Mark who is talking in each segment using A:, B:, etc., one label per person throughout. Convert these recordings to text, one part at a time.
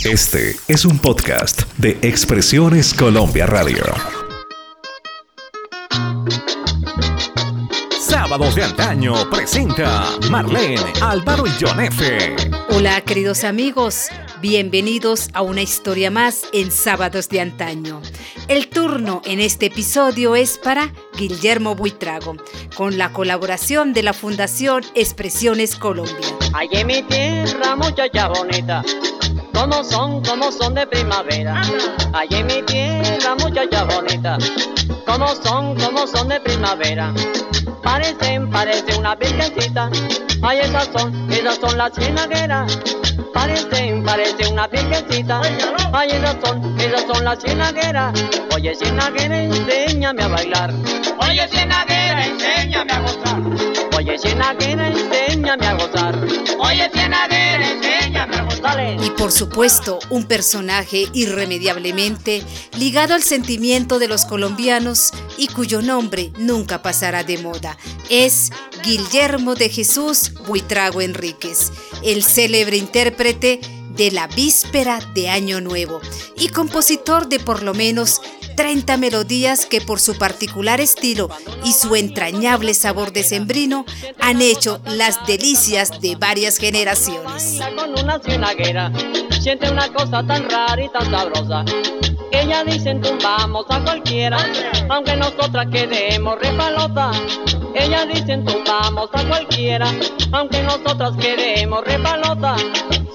A: Este es un podcast de Expresiones Colombia Radio. Sábados de Antaño presenta Marlene, Álvaro y John F.
B: Hola queridos amigos, bienvenidos a una historia más en Sábados de Antaño. El turno en este episodio es para Guillermo Buitrago, con la colaboración de la Fundación Expresiones Colombia.
C: En mi tierra, muchacha bonita, como son, como son de primavera. Ay, en mi tierra, muchacha bonita, como son, como son de primavera. Parecen, parece una virgencita. Ay, esas son, esas son las cienagueras. Parecen, parece una virgencita. Ay, esas son, esas son las cienagueras. Oye, cienaguera, enséñame a bailar.
D: Oye, cienaguera, enséñame a gozar.
C: Oye, cienaguera, enséñame a gozar.
D: Oye, cienaguera, enséñame a gozar.
B: Y por supuesto, un personaje irremediablemente ligado al sentimiento de los colombianos y cuyo nombre nunca pasará de moda. Es Guillermo de Jesús Buitrago Enríquez, el célebre intérprete de la víspera de Año Nuevo y compositor de por lo menos 30 melodías que por su particular estilo y su entrañable sabor decembrino han hecho las delicias de varias generaciones.
C: Que ella dicen tumbamos a cualquiera, aunque nosotras queremos repalota. Ella dicen tumbamos a cualquiera, aunque nosotras queremos repalota.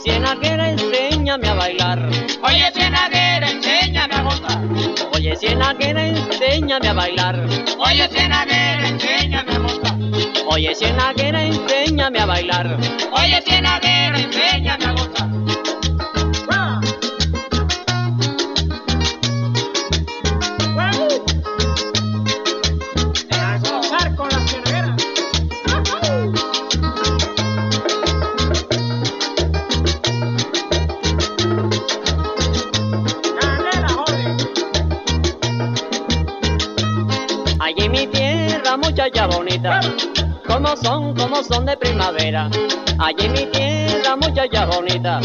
C: Cienaguera, enséñame a bailar.
D: Oye, cienaguera, enséñame a gozar.
C: Oye, cienaguera, enséñame a bailar.
D: Oye, cienaguera, enséñame a gozar.
C: Oye, cienaguera, enséñame a bailar.
D: Oye, cienaguera, enséñame a gozar.
C: Como son, como son de primavera. Allí mi tierra, muchacha bonita.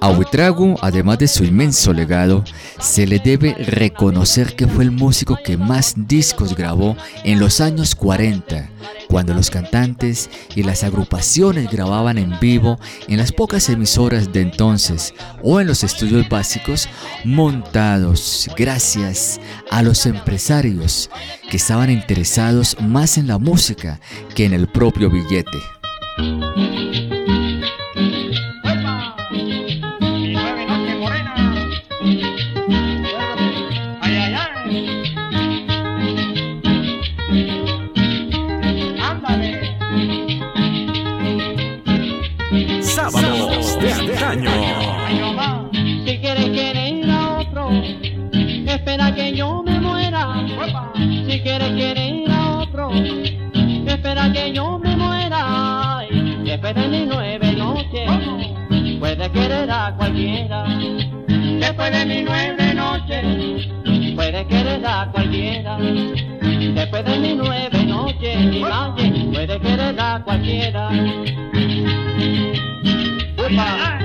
E: A Buitrago, además de su inmenso legado, se le debe reconocer que fue el músico que más discos grabó en los años 40, cuando los cantantes y las agrupaciones grababan en vivo en las pocas emisoras de entonces o en los estudios básicos montados gracias a los empresarios que estaban interesados más en la música que en el propio billete.
C: Después de mis nueve noches. Puede querer a cualquiera.
D: Después de mis nueve noches,
C: y vaya, puede querer a cualquiera.
D: Ay,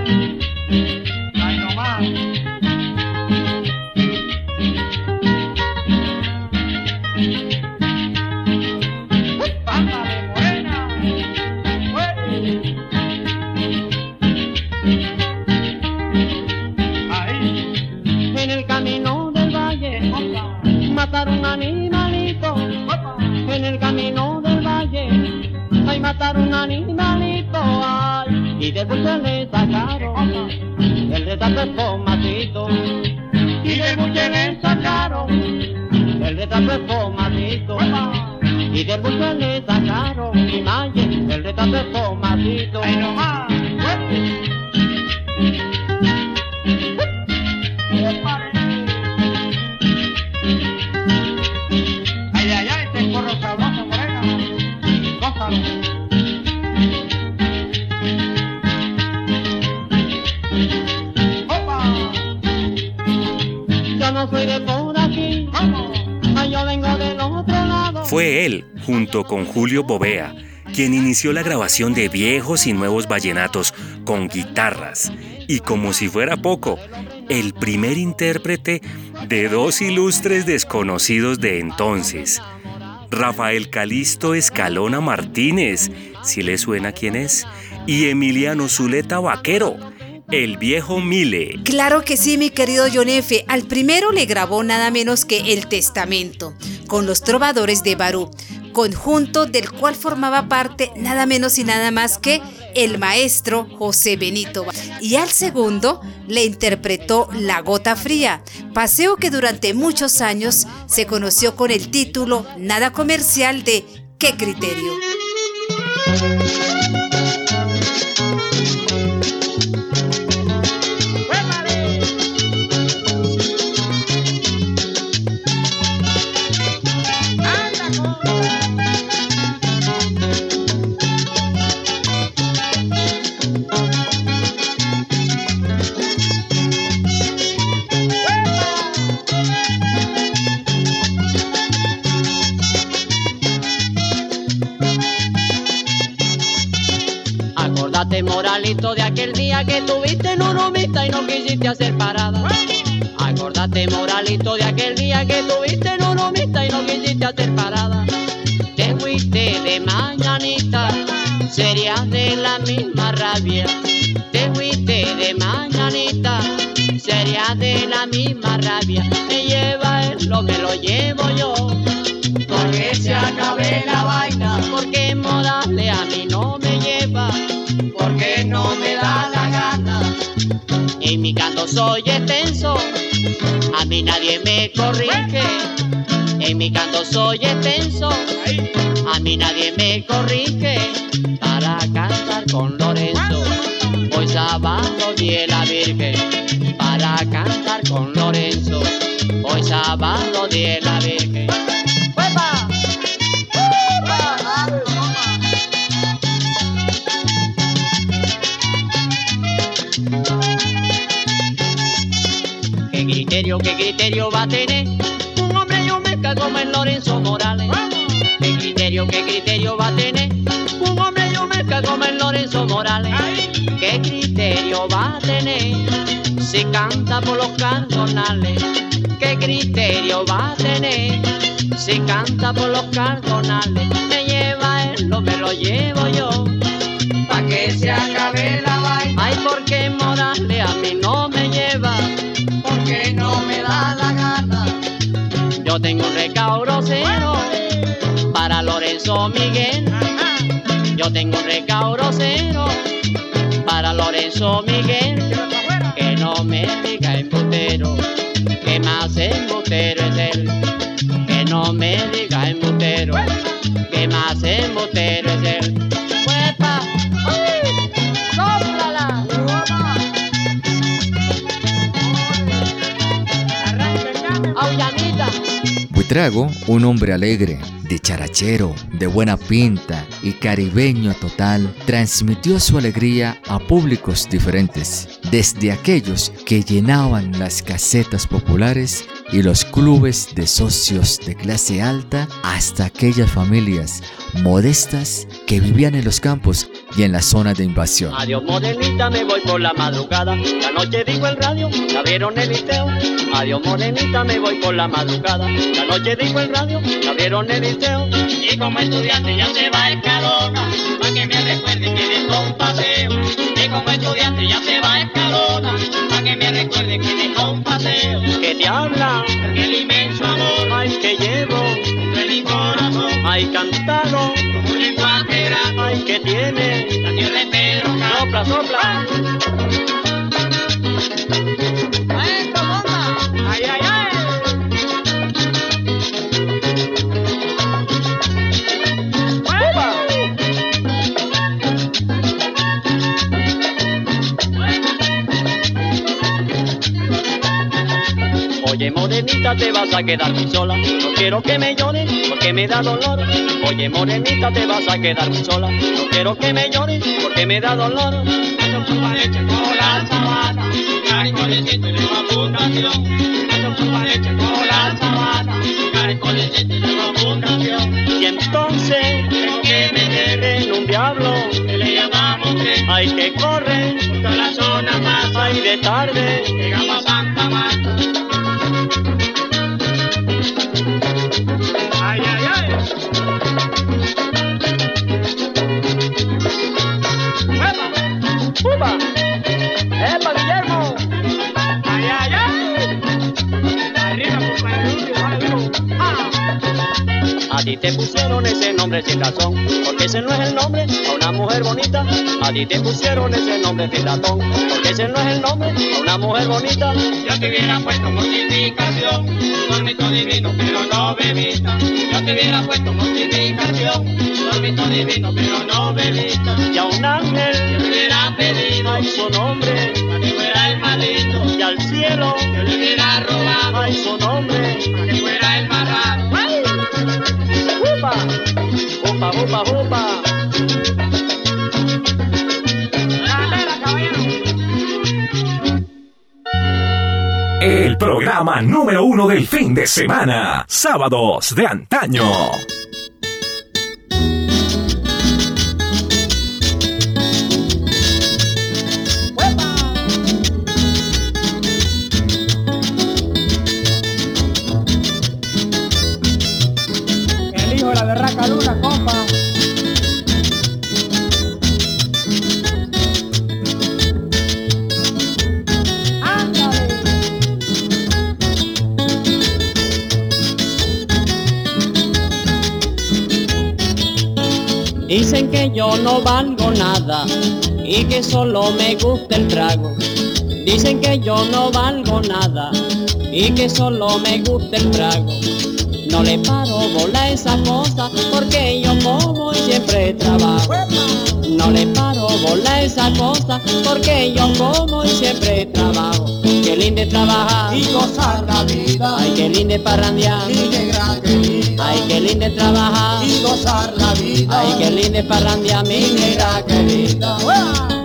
C: animalito. Ay, y del buche le sacaron el retrato espomatito.
D: Y del buche le sacaron.
C: el retrato espomatito. Y del buche le sacaron mi malle, el retrato espomatito.
D: Ay, no más.
F: Con Julio Bovea, quien inició la grabación de viejos y nuevos vallenatos con guitarras Y como si fuera poco, el primer intérprete de dos ilustres desconocidos de entonces. Rafael Calisto Escalona Martínez, si le suena quién es, y Emiliano Zuleta Vaquero, el viejo Mile.
B: Claro que sí, mi querido John F. Al primero le grabó nada menos que El Testamento, con los trovadores de Barú, conjunto del cual formaba parte nada menos y nada más que el maestro José Benito. Y al segundo le interpretó La Gota Fría, paseo que durante muchos años se conoció con el título Nada Comercial de ¿Qué criterio?
C: Que tuviste en urumita y no quisiste hacer parada. Acordate moralito de aquel día que tuviste en urumita y no quisiste hacer parada. Te fuiste de mañanita, serías de la misma rabia. Te fuiste de mañanita, serías de la misma rabia. Soy extenso, a mí nadie me corrige. En mi canto soy extenso, a mí nadie me corrige. Para cantar con Lorenzo, hoy sábado de la Virgen. Para cantar con Lorenzo, hoy sábado de la Virgen. Criterio, qué criterio va a tener un hombre yo me cago en Lorenzo Morales. ¿Qué criterio, qué criterio va a tener un hombre yo me cago en Lorenzo Morales? ¿Qué criterio va a tener si canta por los cardonales? ¿Qué criterio va a tener si canta por los cardonales? Miguel. Yo tengo un recaudo cero para Lorenzo Miguel. Que no me diga embutero, que más embutero es él. Que no me diga embutero, que más embutero es él.
E: Buitrago, un hombre alegre, dicharachero, de buena pinta y caribeño total, transmitió su alegría a públicos diferentes, desde aquellos que llenaban las casetas populares y los clubes de socios de clase alta hasta aquellas familias modestas que vivían en los campos y en la zona de invasión.
C: Adiós morenita, me voy por la madrugada. La noche digo el radio, la vieron el liceo. Adiós morenita, me voy por la madrugada. La noche digo el radio, la vieron el liceo. Y como estudiante ya se va escalona, para que me recuerde que dejó un paseo. Y como estudiante ya se va escalona, para que me recuerde que dejó un paseo. Que te habla, el inmenso amor, ay que llevo, mi corazón, ay sopla, sopla. Morenita, te vas a quedar muy sola. No quiero que me llores porque me da dolor. Oye, morenita, te vas a quedar muy sola. No quiero que me llores porque me da dolor. Eso fue leche con la sabana. Caricolecito y nueva fundación. Eso fue leche con la sabana. Caricolecito y nueva fundación. Y entonces, que me deben un diablo que le llamamos tren. Hay que correr por toda la zona más de tarde. Porque ese no es el nombre a una mujer bonita. A ti te pusieron ese nombre sin razón, porque ese no es el nombre a una mujer bonita.
D: Yo te hubiera puesto mortificación, dormito divino, pero no bebita. Yo te hubiera puesto mortificación, dormito divino, pero no bebita.
C: Y a un ángel
D: Yo te hubiera pedido
C: ay su nombre,
D: para que fuera el malito.
C: y al cielo
D: Yo le hubiera robado
C: ay su nombre.
D: para que fuera el
A: El programa número uno del fin de semana. Sábados de antaño.
C: No valgo nada y que solo me gusta el trago. Dicen que yo no valgo nada y que solo me gusta el trago. No le paro bola esa cosa porque yo como y siempre trabajo. No le paro bola esa cosa porque yo como y siempre trabajo. Qué lindo es trabajar
D: Y gozar la vida.
C: Ay, qué lindo es parrandear
D: Mi negra querida.
C: Ay, qué lindo es trabajar
D: Y gozar la vida.
C: Ay, qué lindo es parrandear mi negra querida.
D: ¡Ándale!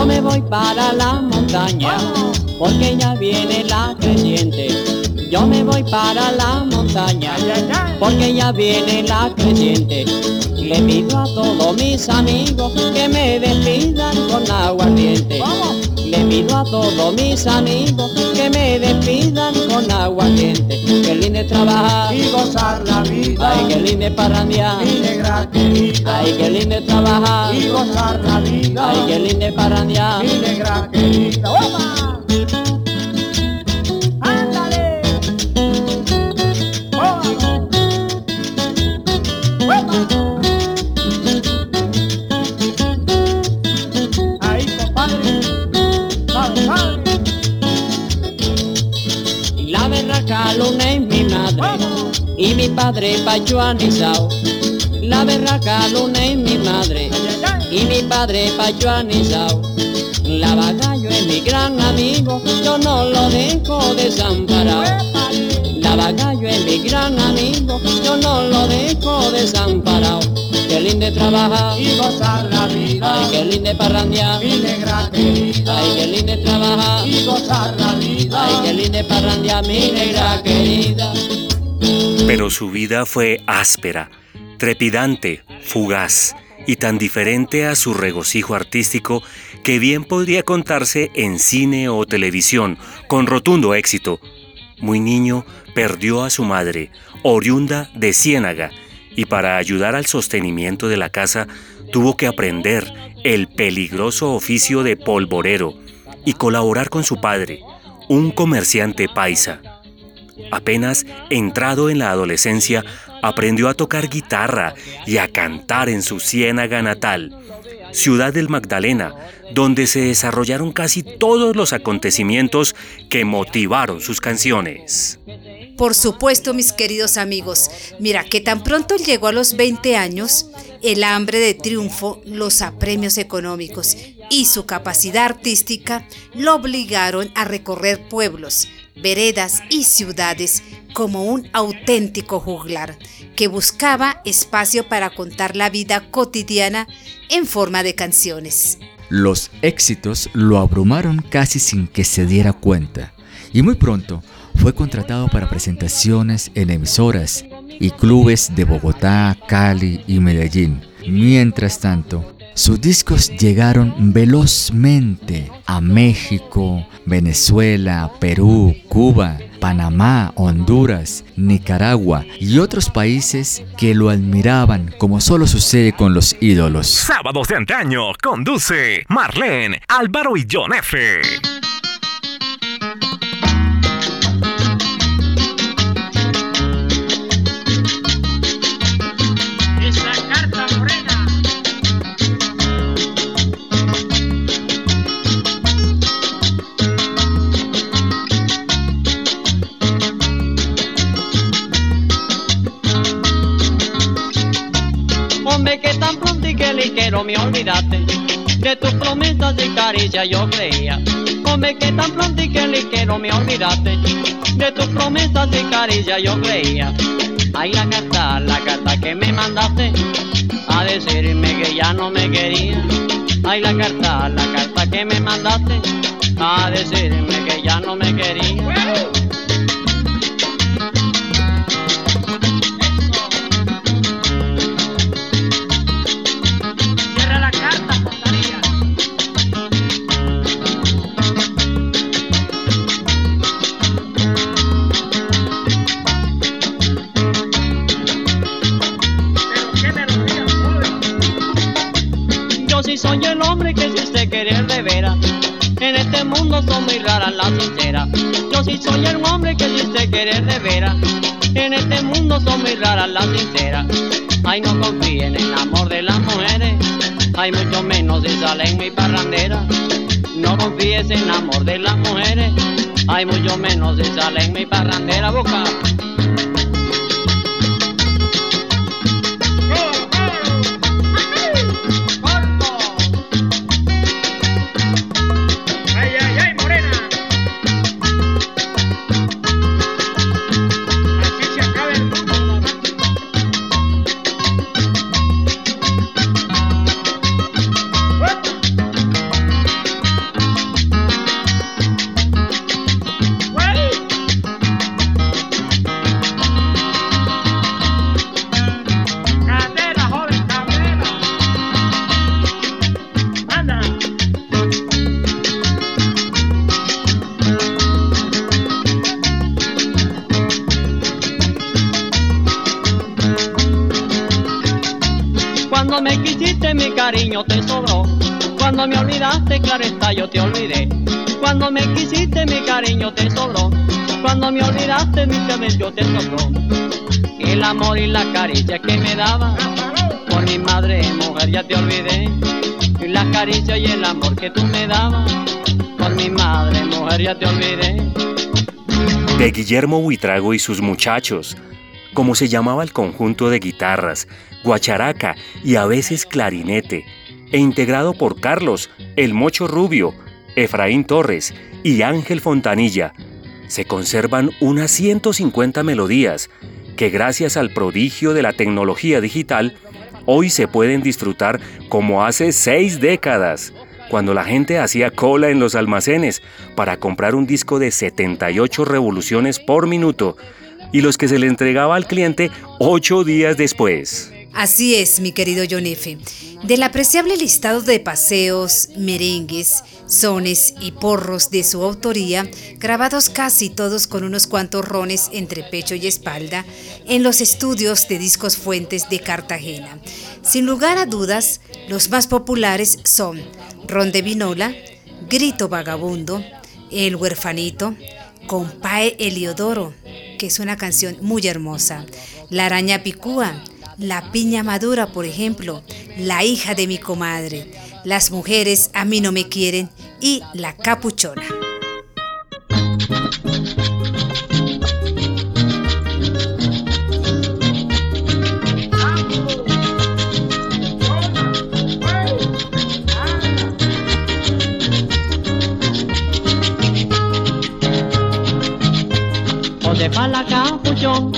C: Yo me voy para la montaña porque ya viene la creciente. Yo me voy para la montaña porque ya viene la creciente. Le pido a todos mis amigos que me despidan con aguardiente.
D: ¡Vamos!
C: Le pido a todos mis amigos que me despidan con aguardiente. Qué lindo es trabajar.
D: Y gozar la vida.
C: Ay, qué lindo es parrandear.
D: Mi negra querida.
C: Ay, qué lindo es trabajar.
D: Y gozar la vida.
C: Ay, qué lindo es parrandear.
D: Mi negra querida.
C: Padre pachuanizao. La berraca luna es mi madre y mi padre pachuanizao. La bagallo es mi gran amigo, yo no lo dejo desamparado. La bagallo es mi gran amigo, yo no lo dejo desamparado. Qué lindo es trabajar,
D: Y gozar la vida.
C: ay qué lindo es parrandear,
D: Mi negra querida.
C: ay qué lindo es trabajar,
D: Y gozar la vida.
C: ay qué lindo es parrandear, mi negra querida.
F: Pero su vida fue áspera, trepidante, fugaz y tan diferente a su regocijo artístico que bien podría contarse en cine o televisión, con rotundo éxito. Muy niño, perdió a su madre, oriunda de Ciénaga, y para ayudar al sostenimiento de la casa tuvo que aprender el peligroso oficio de polvorero y colaborar con su padre, un comerciante paisa. Apenas entrado en la adolescencia, aprendió a tocar guitarra y a cantar en su ciénaga natal, ciudad del Magdalena, donde se desarrollaron casi todos los acontecimientos que motivaron sus canciones.
B: Por supuesto, mis queridos amigos, mira que tan pronto llegó a los 20 años, el hambre de triunfo, los apremios económicos y su capacidad artística lo obligaron a recorrer pueblos, veredas y ciudades como un auténtico juglar que buscaba espacio para contar la vida cotidiana en forma de canciones.
E: Los éxitos lo abrumaron casi sin que se diera cuenta y muy pronto fue contratado para presentaciones en emisoras y clubes de Bogotá, Cali y Medellín. Mientras tanto, sus discos llegaron velozmente a México, Venezuela, Perú, Cuba, Panamá, Honduras, Nicaragua y otros países que lo admiraban como solo sucede con los ídolos.
A: Sábados de antaño conduce Marlene, Álvaro y John F.
C: que tan pronto y que ligero me olvidaste. De tus promesas y caricias yo creía. Hombre, que tan pronto y que ligero me olvidaste. De tus promesas y caricias yo creía. Ay, la carta, la carta que me mandaste A decirme que ya no me quería. Ay, la carta, la carta que me mandaste A decirme que ya no me quería este mundo son muy raras las sinceras Yo sí soy el hombre que usted quiere de veras En este mundo son muy raras las sinceras Ay no confíe en el amor de las mujeres. Ay mucho menos si sale en mi parrandera. No confíes en el amor de las mujeres. Ay mucho menos si sale en mi parrandera boca te olvidé. Cuando me quisiste mi cariño te sobró. Cuando me olvidaste mi cabello te sobró. El amor y la caricia que me daba. Por mi madre, mujer, ya te olvidé. Y la caricia y el amor que tú me dabas. Por mi madre, mujer, ya te olvidé.
F: de Guillermo Buitrago y sus muchachos, como se llamaba el conjunto de guitarras, guacharaca y a veces clarinete, e integrado por Carlos, el Mocho Rubio, Efraín Torres y Ángel Fontanilla. Se conservan unas 150 melodías que gracias al prodigio de la tecnología digital hoy se pueden disfrutar como hace seis décadas, cuando la gente hacía cola en los almacenes para comprar un disco de 78 revoluciones por minuto y los que se le entregaba al cliente ocho días después.
B: Así es, mi querido John F. Del apreciable listado de paseos, merengues, sones y porros de su autoría, grabados casi todos con unos cuantos rones entre pecho y espalda, en los estudios de Discos Fuentes de Cartagena. Sin lugar a dudas, los más populares son Ron de Vinola, Grito Vagabundo, El Huerfanito, Compae Eliodoro, que es una canción muy hermosa, La Araña Picúa, La Piña Madura, por ejemplo, La hija de mi comadre, Las mujeres a mí no me quieren y La Capuchona.
C: La capuchón,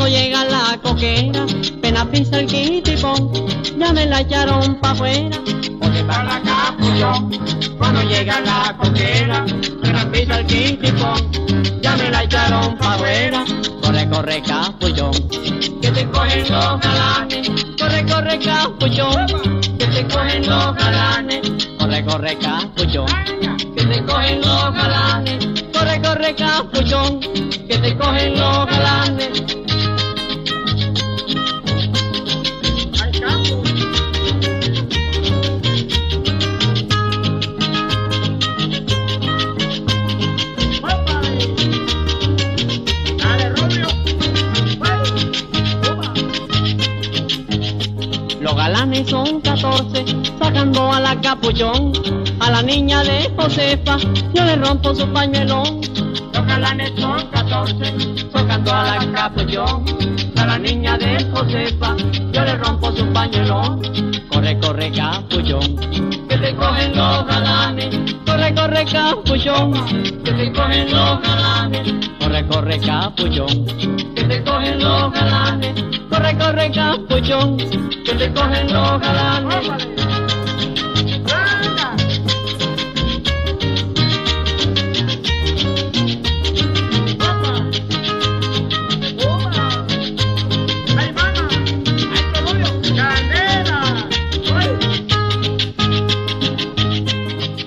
C: cuando Cuando llega la coquera, pena pisa el quitipón, ya me la echaron pa' afuera.
D: Porque para la capullón, cuando llega la coquera, pena pisa el quitipón,
C: ya me la echaron pa' afuera. Corre, corre, capullón,
D: que te cogen los galanes.
C: Corre, corre, capullón,
D: que te cogen los galanes.
C: Corre, corre, capullón,
D: que te cogen los galanes.
C: Corre, corre, capullón, que te cogen los galanes son 14, sacando a la capullón, a la niña de Josefa, yo le rompo su pañuelón.
D: Los galanes son 14,
C: sacando a la capullón, a la niña de Josefa, yo le rompo su pañuelón. Corre, corre, capullón,
D: que te cogen los galanes.
C: corre, corre, capullón,
D: que te cogen los galanes.
C: corre, corre, capullón,
D: que te cogen los galanes.
C: Corre, corre, capullón,
D: que te cogen los galanes.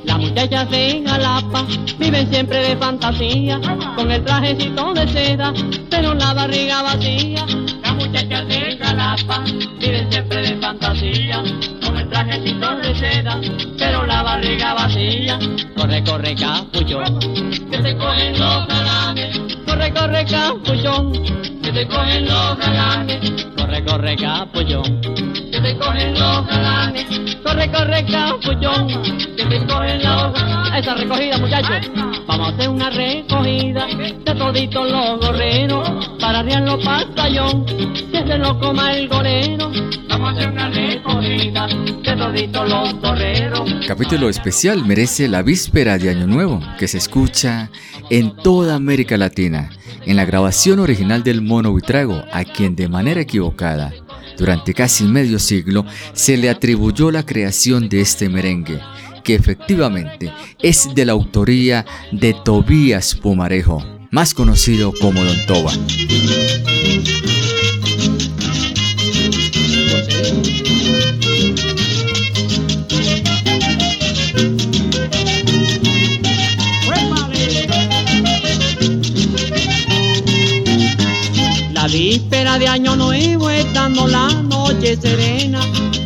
C: Las muchachas de Jalapa viven siempre de fantasía, con el trajecito de seda, pero la barriga vacía.
D: Muchachas de Jalapa
C: Viven siempre de fantasía, con el trajecito de seda, pero la barriga vacía. Corre, corre, capullón,
D: que te cogen los galanes.
C: corre, corre, capullón,
D: que te cogen los galanes.
C: corre, corre, capullón,
D: te cogen los galanes.
C: corre, corre, capullón.
D: que te cogen los galanes.
C: Esa recogida, muchachos. Vamos a hacer una recogida de toditos los gorreros para arriarlo pastallón. Que se lo coma el gorero.
D: Vamos a hacer una recogida
C: de toditos los gorreros.
E: Capítulo especial merece la víspera de Año Nuevo, que se escucha en toda América Latina, en la grabación original del Mono Buitrago, a quien de manera equivocada, durante casi medio siglo, se le atribuyó la creación de este merengue, que efectivamente es de la autoría de Tobías Pumarejo, más conocido como Don Toba.
C: Víspera de Año Nuevo estando la noche serena.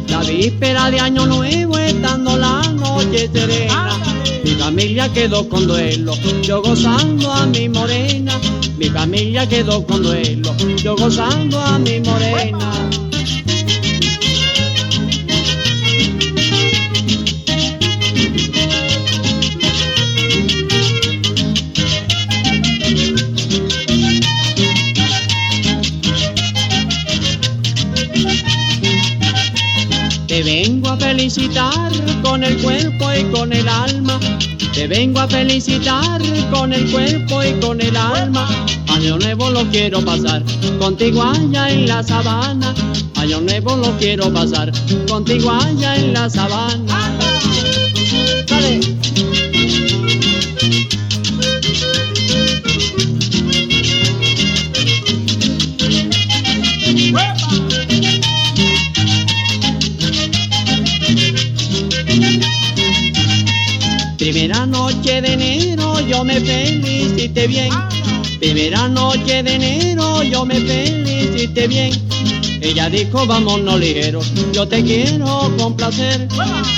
C: La víspera de Año Nuevo estando la noche serena. Mi familia quedó con duelo, yo gozando a mi morena. Mi familia quedó con duelo, yo gozando a mi morena. Felicitar con el cuerpo y con el alma. Te vengo a felicitar con el cuerpo y con el alma. Año nuevo lo quiero pasar contigo allá en la sabana. Año nuevo lo quiero pasar contigo allá en la sabana. Primera noche de enero yo me felicité bien. Primera noche de enero yo me felicité bien. Ella dijo vámonos ligero, yo te quiero complacer.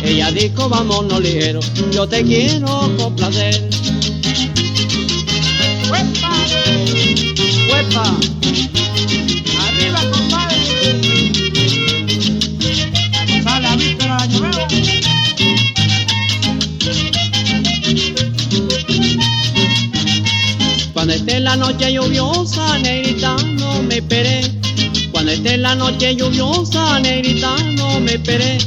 C: Ella dijo vámonos ligero, yo te quiero complacer. Noche lluviosa, negrita, no me esperé. Cuando esté la noche lluviosa, negrita, no me esperé.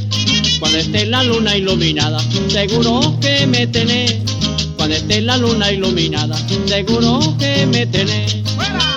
C: Cuando esté la luna iluminada, seguro que me tenés. Cuando esté la luna iluminada, seguro que me tenés.
D: ¡Fuera!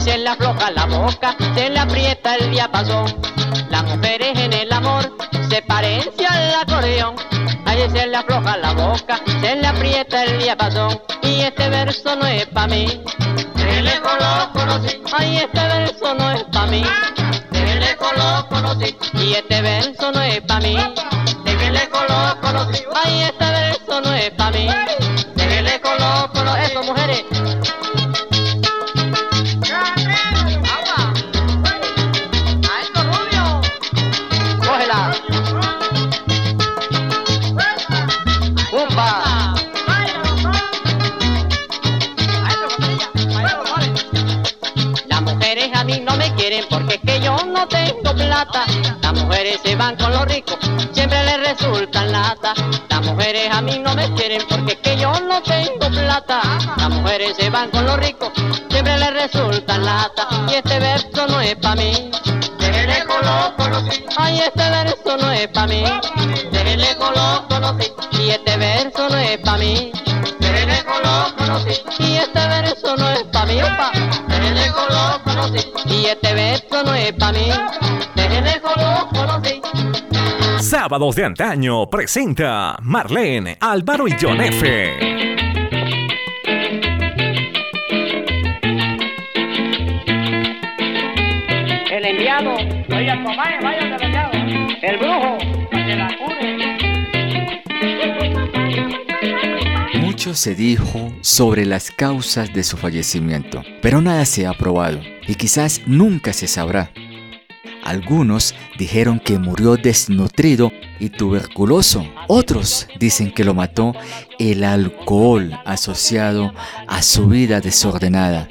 C: Se le afloja la boca, se le aprieta el diapasón. Las mujeres en el amor se parecen al acordeón. Allí se le afloja la boca, se le aprieta el diapasón. Y este verso no es pa' mí. De lejos lo conocí. Ay, este verso no es pa' mí. De lejos lo conocí. Y este verso no es pa' mí. De lejos lo conocí. Ay, este verso no es pa' mí. Resultan lata. Las mujeres a mí no me quieren porque es que yo no tengo plata. Las mujeres se van con los ricos, siempre les resultan lata. Y este verso no es pa' mí. Desde lejos lo conocí. Ay, este verso no es pa' mí. Desde lejos lo conocí. Y este verso no es pa' mí. Desde lejos lo conocí. Y este verso no es pa' mí, opa. Desde lejos lo conocí. Y este verso no es pa' mí. Conocí.
A: Sábados de antaño presenta Marlene, Álvaro y John F.
C: El enviado. Oiga, comadre, vaya del enviado. El brujo. Para que la cure.
E: Mucho se dijo sobre las causas de su fallecimiento, pero nada se ha probado y quizás nunca se sabrá. Algunos dijeron que murió desnutrido y tuberculoso. Otros dicen que lo mató el alcohol asociado a su vida desordenada.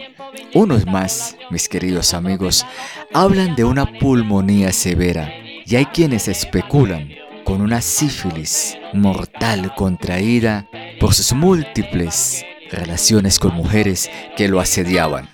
E: Unos más, mis queridos amigos, hablan de una pulmonía severa y hay quienes especulan con una sífilis mortal contraída por sus múltiples relaciones con mujeres que lo asediaban.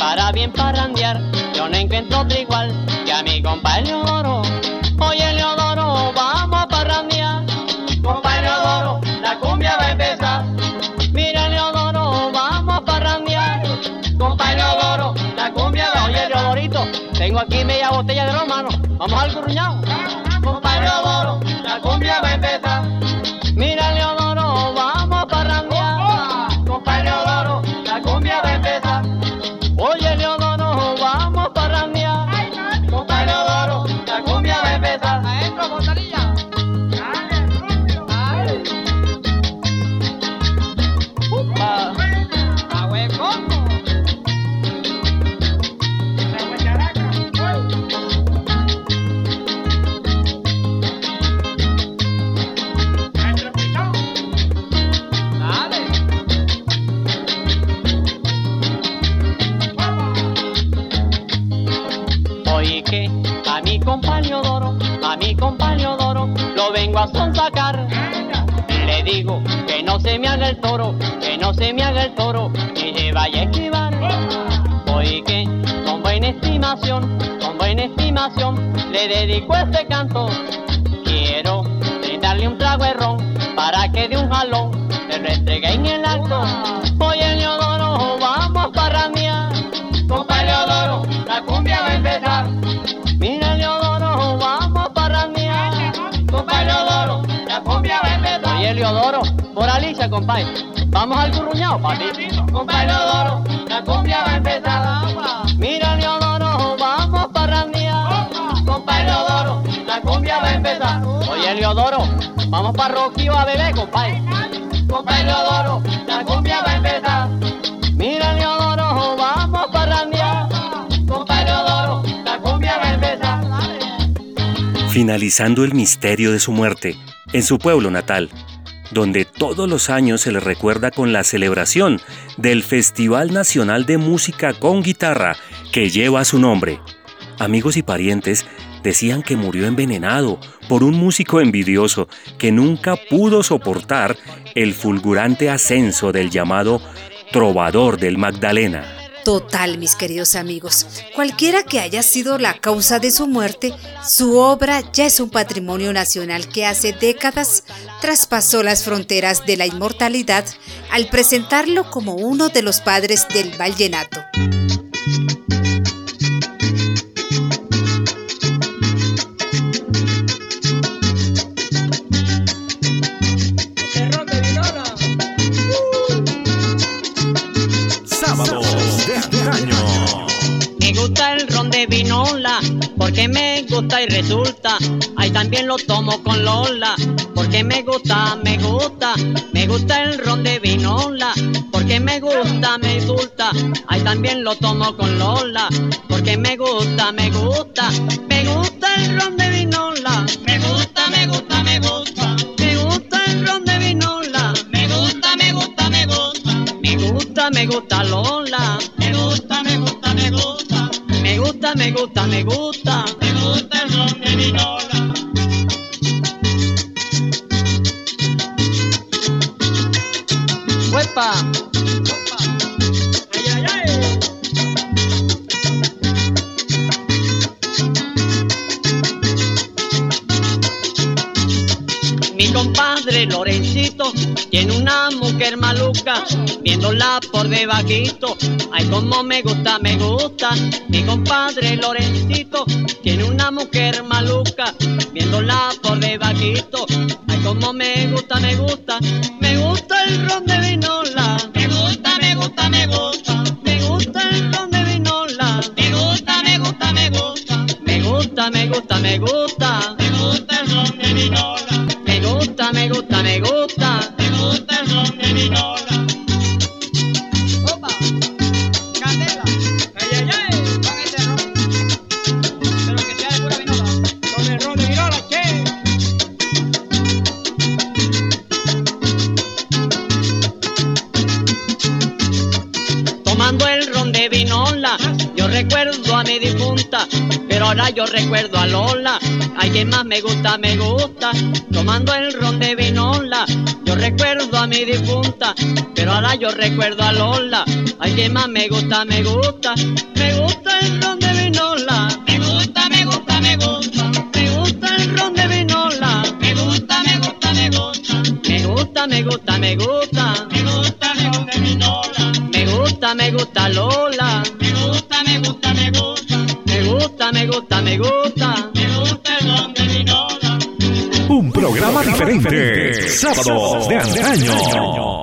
C: Para bien parrandear yo no encuentro otro igual que a mi compa Leodoro. Oye Leodoro, vamos a parrandear. Compa Leodoro, la cumbia va a empezar. Mira Leodoro, vamos a parrandear. Compa Leodoro, la cumbia va Oye Leodorito, tengo aquí media botella de romano. Vamos al curruñado. Compa Leodoro, la cumbia va a empezar. Vengo a sonsacar. Le digo que no se me haga el toro, que no se me haga el toro, y se vaya a esquivar. Voy que con buena estimación, con buena estimación, le dedico este canto. Quiero darle un trago de ron para que de un jalón se restregue en el acto. Leodoro, por Alicia, compadre. Vamos al curruñado, papi. Compa Leodoro, la cumbia va a empezar. Mira, Leodoro, vamos para mía. Compa Leodoro, la cumbia va a empezar. Oye, Leodoro, vamos para Roquío a beber, compadre. Compa Leodoro, la cumbia va a empezar. Mira, Leodoro, vamos para mía. Compa Leodoro, la cumbia va a empezar.
F: finalizando el misterio de su muerte en su pueblo natal, donde todos los años se le recuerda con la celebración del Festival Nacional de Música con Guitarra que lleva su nombre. Amigos y parientes decían que murió envenenado por un músico envidioso que nunca pudo soportar el fulgurante ascenso del llamado trovador del Magdalena.
B: Total, mis queridos amigos. Cualquiera que haya sido la causa de su muerte, su obra ya es un patrimonio nacional que hace décadas traspasó las fronteras de la inmortalidad al presentarlo como uno de los padres del vallenato.
C: Vinola, porque me gusta y resulta. Ahí también lo tomo con Lola, porque me gusta, me gusta. Me gusta el ron de vinola, porque me gusta, me gusta. Ahí también lo tomo con Lola, porque me gusta, me gusta. Me gusta el ron de vinola. Me gusta, me gusta, me gusta. Me gusta el ron de vinola. Me gusta, me gusta, me gusta. Me gusta, me gusta Lola. Me gusta, me gusta, me gusta. Me gusta, me gusta, me gusta. Me gusta el ron de vinola. ¡Huepa! ¡Ay, ay, ay! Mi compadre Lorencito tiene una mujer maluca, viéndola por debajito. Ay, como me gusta, me gusta. Mi compadre Lorencito tiene una mujer maluca, viéndola por debajito. Ay, como me gusta, me gusta. Me gusta el ron de vinola. Me gusta, me gusta, me gusta. Me gusta el ron de vinola. Me gusta, me gusta, me gusta. Me gusta, me gusta, me gusta. Me gusta yo recuerdo a Lola. Ay, que más me gusta, me gusta, tomando el ron de vinola. Yo recuerdo a mi difunta, pero ahora yo recuerdo a Lola. Ay, que más me gusta, me gusta, me gusta el ron
A: Sábados de antaño.